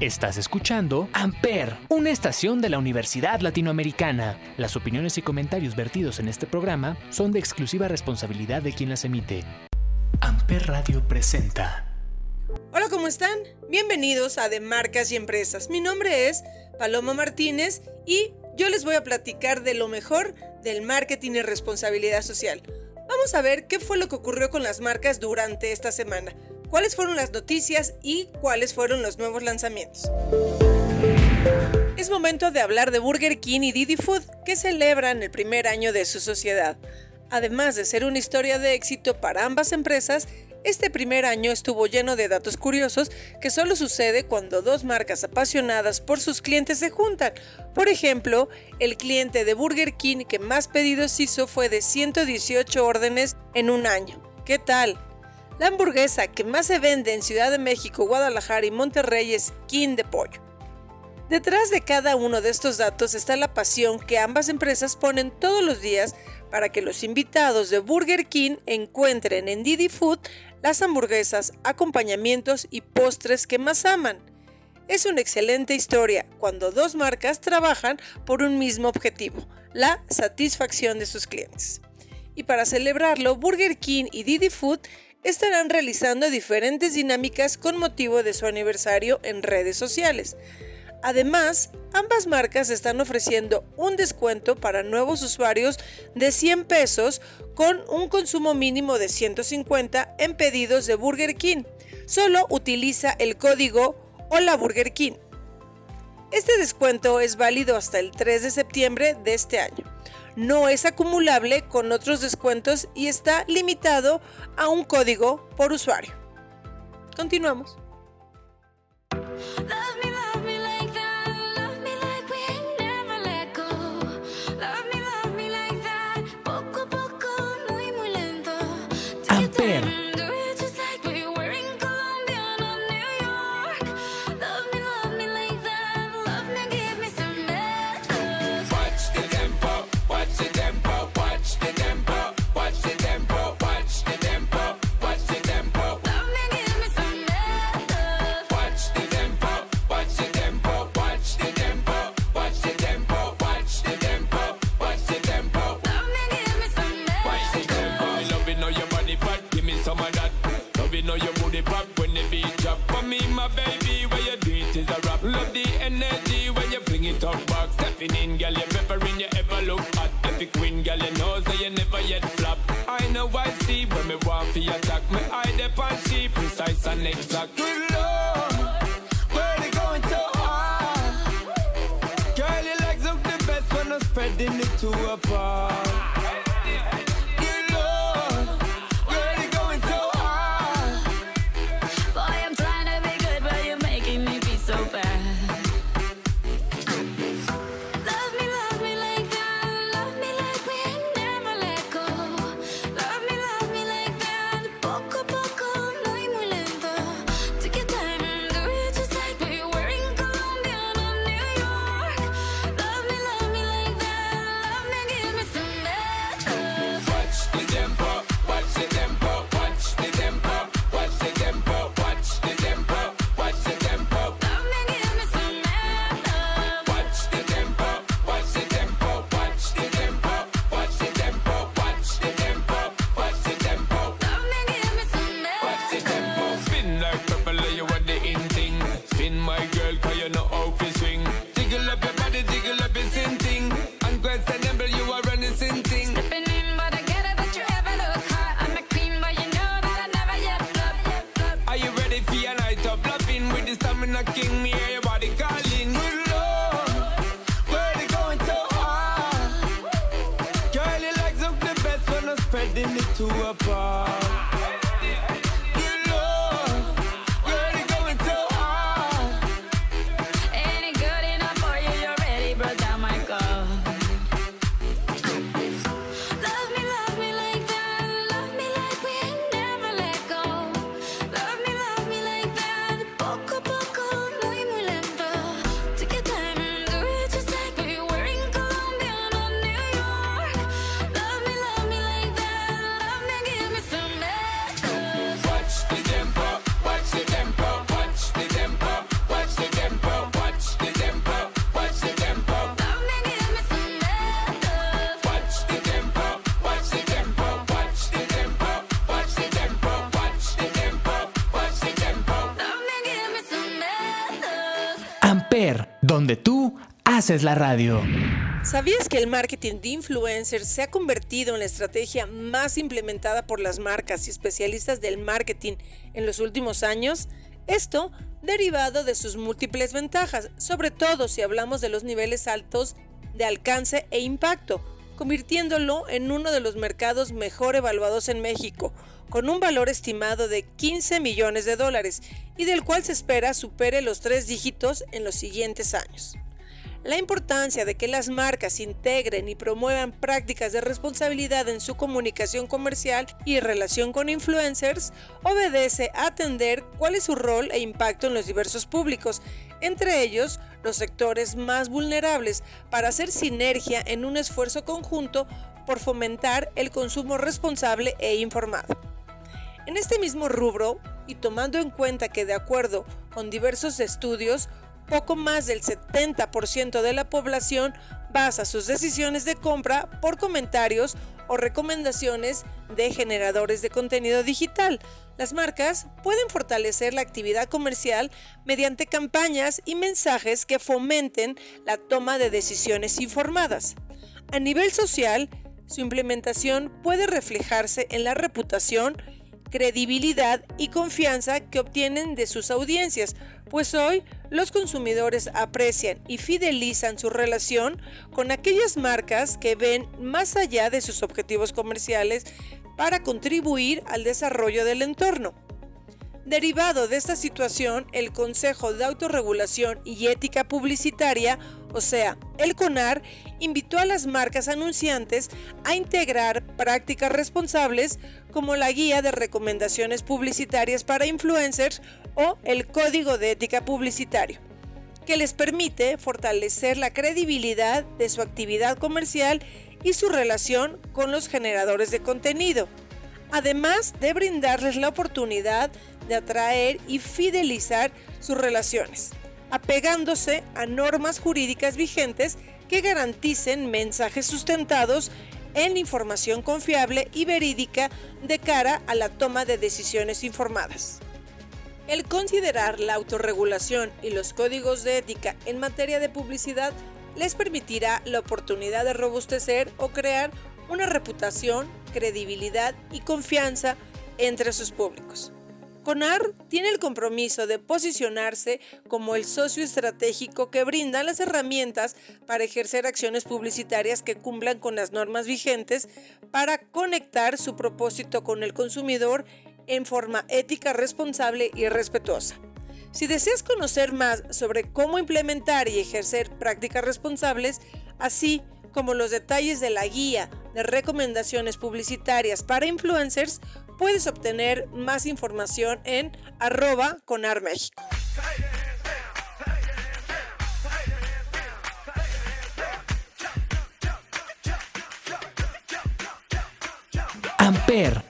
Estás escuchando Amper, una estación de la Universidad Latinoamericana. Las opiniones y comentarios vertidos en este programa son de exclusiva responsabilidad de quien las emite. Amper Radio presenta. Hola, ¿cómo están? Bienvenidos a De Marcas y Empresas. Mi nombre es Paloma Martínez y yo les voy a platicar de lo mejor del marketing y responsabilidad social. Vamos a ver qué fue lo que ocurrió con las marcas durante esta semana, cuáles fueron las noticias y cuáles fueron los nuevos lanzamientos. Es momento de hablar de Burger King y Didi Food, que celebran el primer año de su sociedad. Además de ser una historia de éxito para ambas empresas, este primer año estuvo lleno de datos curiosos que solo sucede cuando dos marcas apasionadas por sus clientes se juntan. Por ejemplo, el cliente de Burger King que más pedidos hizo fue de 118 órdenes en un año. ¿Qué tal? La hamburguesa que más se vende en Ciudad de México, Guadalajara y Monterrey es King de Pollo. Detrás de cada uno de estos datos está la pasión que ambas empresas ponen todos los días para que los invitados de Burger King encuentren en Didi Food las hamburguesas, acompañamientos y postres que más aman. Es una excelente historia cuando dos marcas trabajan por un mismo objetivo, la satisfacción de sus clientes. Y para celebrarlo, Burger King y Didi Food estarán realizando diferentes dinámicas con motivo de su aniversario en redes sociales. Además, ambas marcas están ofreciendo un descuento para nuevos usuarios de 100 pesos con un consumo mínimo de 150 en pedidos de Burger King. Solo utiliza el código Hola Burger King. Este descuento es válido hasta el 3 de septiembre de este año. No es acumulable con otros descuentos y está limitado a un código por usuario. Continuamos. Amper. Spreading it to a Good haces la radio. ¿Sabías que el marketing de influencers se ha convertido en la estrategia más implementada por las marcas y especialistas del marketing en los últimos años? Esto derivado de sus múltiples ventajas, sobre todo si hablamos de los niveles altos de alcance e impacto, convirtiéndolo en uno de los mercados mejor evaluados en México, con un valor estimado de 15 millones de dólares y del cual se espera supere los tres dígitos en los siguientes años. La importancia de que las marcas integren y promuevan prácticas de responsabilidad en su comunicación comercial y relación con influencers obedece a atender cuál es su rol e impacto en los diversos públicos, entre ellos los sectores más vulnerables, para hacer sinergia en un esfuerzo conjunto por fomentar el consumo responsable e informado. En este mismo rubro, y tomando en cuenta que de acuerdo con diversos estudios, poco más del 70% de la población basa sus decisiones de compra por comentarios o recomendaciones de generadores de contenido digital. Las marcas pueden fortalecer la actividad comercial mediante campañas y mensajes que fomenten la toma de decisiones informadas. A nivel social, su implementación puede reflejarse en la reputación, credibilidad y confianza que obtienen de sus audiencias, pues hoy los consumidores aprecian y fidelizan su relación con aquellas marcas que ven más allá de sus objetivos comerciales para contribuir al desarrollo del entorno. Derivado de esta situación, el Consejo de Autorregulación y Ética Publicitaria, o sea, el CONAR, invitó a las marcas anunciantes a integrar prácticas responsables como la Guía de Recomendaciones Publicitarias para Influencers o el Código de Ética Publicitario, que les permite fortalecer la credibilidad de su actividad comercial y su relación con los generadores de contenido, además de brindarles la oportunidad de atraer y fidelizar sus relaciones, apegándose a normas jurídicas vigentes que garanticen mensajes sustentados en información confiable y verídica de cara a la toma de decisiones informadas. El considerar la autorregulación y los códigos de ética en materia de publicidad les permitirá la oportunidad de robustecer o crear una reputación, credibilidad y confianza entre sus públicos. CONAR tiene el compromiso de posicionarse como el socio estratégico que brinda las herramientas para ejercer acciones publicitarias que cumplan con las normas vigentes para conectar su propósito con el consumidor en forma ética, responsable y respetuosa. Si deseas conocer más sobre cómo implementar y ejercer prácticas responsables, así como los detalles de la guía de recomendaciones publicitarias para influencers, puedes obtener más información en arroba conarméxico. Amper,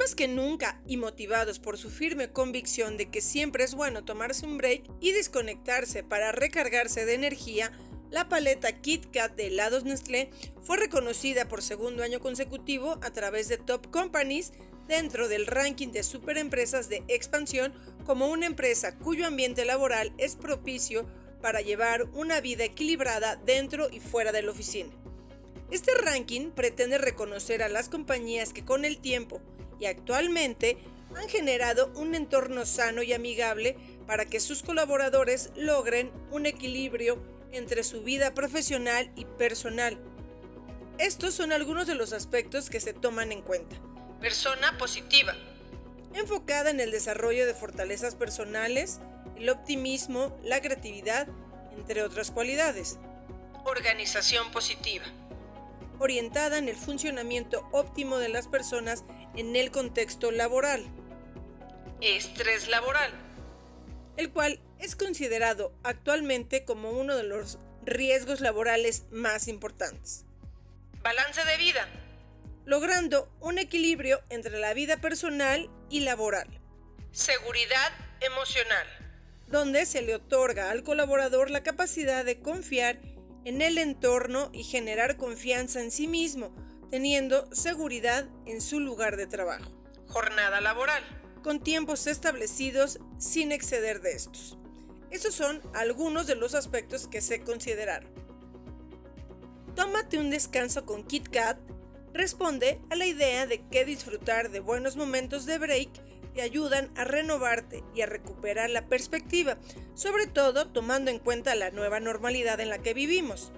Más que nunca y motivados por su firme convicción de que siempre es bueno tomarse un break y desconectarse para recargarse de energía, la paleta Kit Kat de helados Nestlé fue reconocida por segundo año consecutivo a través de Top Companies dentro del ranking de superempresas de expansión como una empresa cuyo ambiente laboral es propicio para llevar una vida equilibrada dentro y fuera de la oficina. Este ranking pretende reconocer a las compañías que con el tiempo y actualmente han generado un entorno sano y amigable para que sus colaboradores logren un equilibrio entre su vida profesional y personal. Estos son algunos de los aspectos que se toman en cuenta. Persona positiva. Enfocada en el desarrollo de fortalezas personales, el optimismo, la creatividad, entre otras cualidades. Organización positiva orientada en el funcionamiento óptimo de las personas en el contexto laboral. Estrés laboral, el cual es considerado actualmente como uno de los riesgos laborales más importantes. Balance de vida, logrando un equilibrio entre la vida personal y laboral. Seguridad emocional, donde se le otorga al colaborador la capacidad de confiar en el entorno y generar confianza en sí mismo, teniendo seguridad en su lugar de trabajo. Jornada laboral, con tiempos establecidos sin exceder de estos. Esos son algunos de los aspectos que se consideraron. Tómate un descanso con Kit Kat responde a la idea de que disfrutar de buenos momentos de break te ayudan a renovarte y a recuperar la perspectiva, sobre todo tomando en cuenta la nueva normalidad en la que vivimos.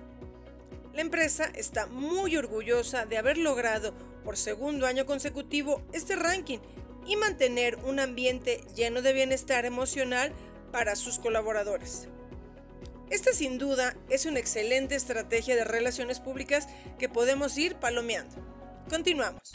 La empresa está muy orgullosa de haber logrado por segundo año consecutivo este ranking y mantener un ambiente lleno de bienestar emocional para sus colaboradores. Esta sin duda es una excelente estrategia de relaciones públicas que podemos ir palomeando. Continuamos.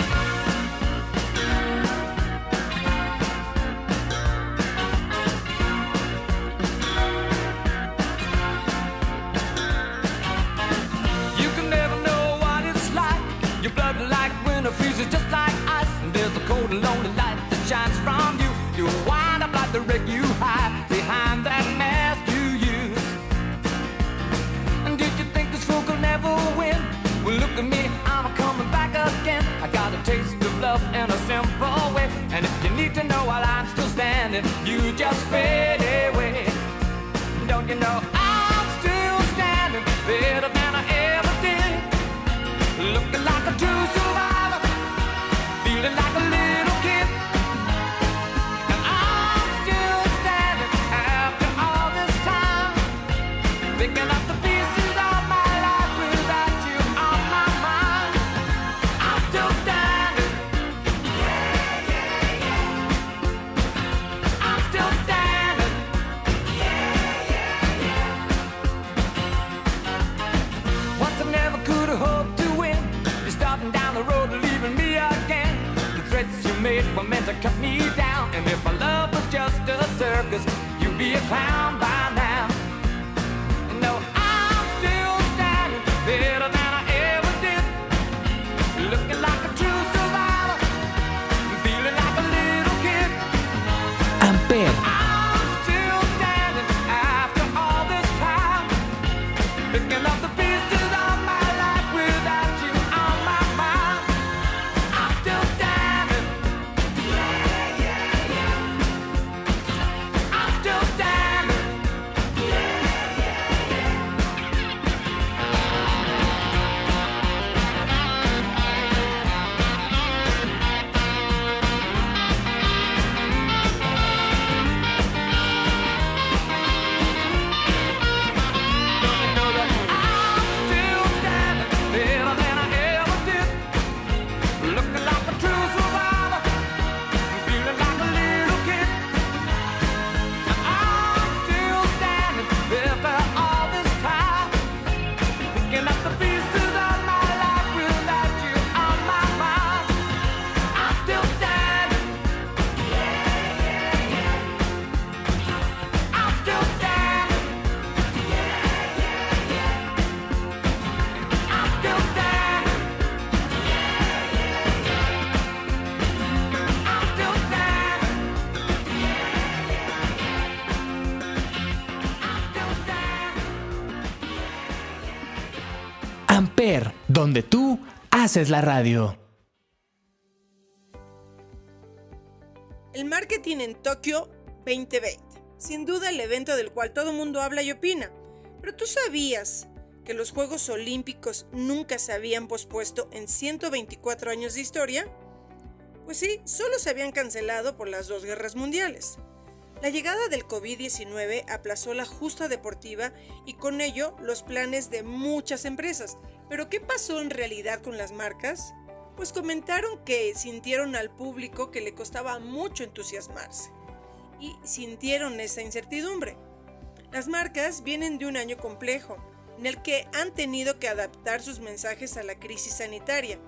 Haces la radio. El marketing en Tokio 2020. Sin duda el evento del cual todo mundo habla y opina. Pero tú sabías que los Juegos Olímpicos nunca se habían pospuesto en 124 años de historia? Pues sí, solo se habían cancelado por las dos guerras mundiales. La llegada del COVID-19 aplazó la justa deportiva y con ello los planes de muchas empresas. Pero ¿qué pasó en realidad con las marcas? Pues comentaron que sintieron al público que le costaba mucho entusiasmarse y sintieron esa incertidumbre. Las marcas vienen de un año complejo, en el que han tenido que adaptar sus mensajes a la crisis sanitaria,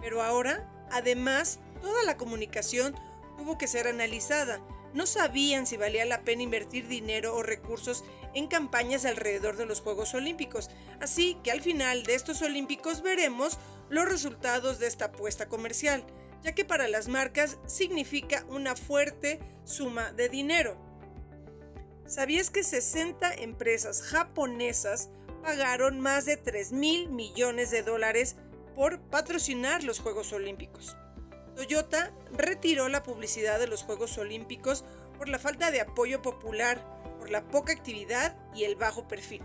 pero ahora, además, toda la comunicación tuvo que ser analizada. No sabían si valía la pena invertir dinero o recursos en campañas alrededor de los Juegos Olímpicos, así que al final de estos Olímpicos veremos los resultados de esta apuesta comercial, ya que para las marcas significa una fuerte suma de dinero. ¿Sabías que 60 empresas japonesas pagaron más de 3 mil millones de dólares por patrocinar los Juegos Olímpicos? Toyota retiró la publicidad de los Juegos Olímpicos por la falta de apoyo popular, por la poca actividad y el bajo perfil.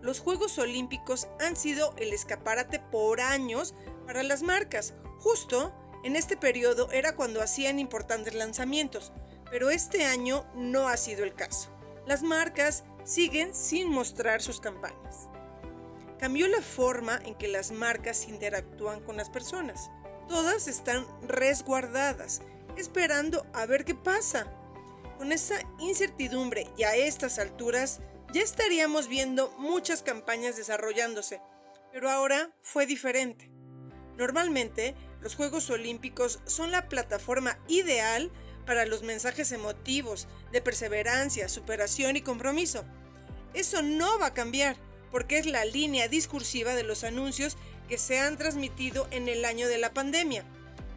Los Juegos Olímpicos han sido el escaparate por años para las marcas. Justo en este periodo era cuando hacían importantes lanzamientos, pero este año no ha sido el caso. Las marcas siguen sin mostrar sus campañas. Cambió la forma en que las marcas interactúan con las personas. Todas están resguardadas, esperando a ver qué pasa. Con esa incertidumbre y a estas alturas ya estaríamos viendo muchas campañas desarrollándose, pero ahora fue diferente. Normalmente, los Juegos Olímpicos son la plataforma ideal para los mensajes emotivos de perseverancia, superación y compromiso. Eso no va a cambiar, porque es la línea discursiva de los anuncios que se han transmitido en el año de la pandemia.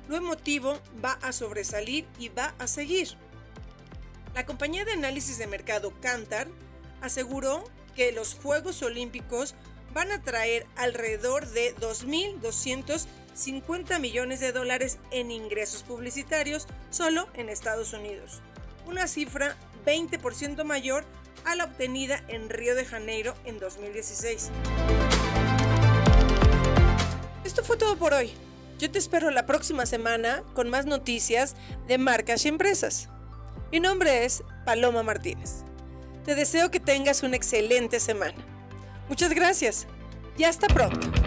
Lo emotivo va a sobresalir y va a seguir. La compañía de análisis de mercado Kantar aseguró que los Juegos Olímpicos van a traer alrededor de 2.250 millones de dólares en ingresos publicitarios solo en Estados Unidos, una cifra 20% mayor a la obtenida en Río de Janeiro en 2016. Esto fue todo por hoy. Yo te espero la próxima semana con más noticias de marcas y empresas. Mi nombre es Paloma Martínez. Te deseo que tengas una excelente semana. Muchas gracias y hasta pronto.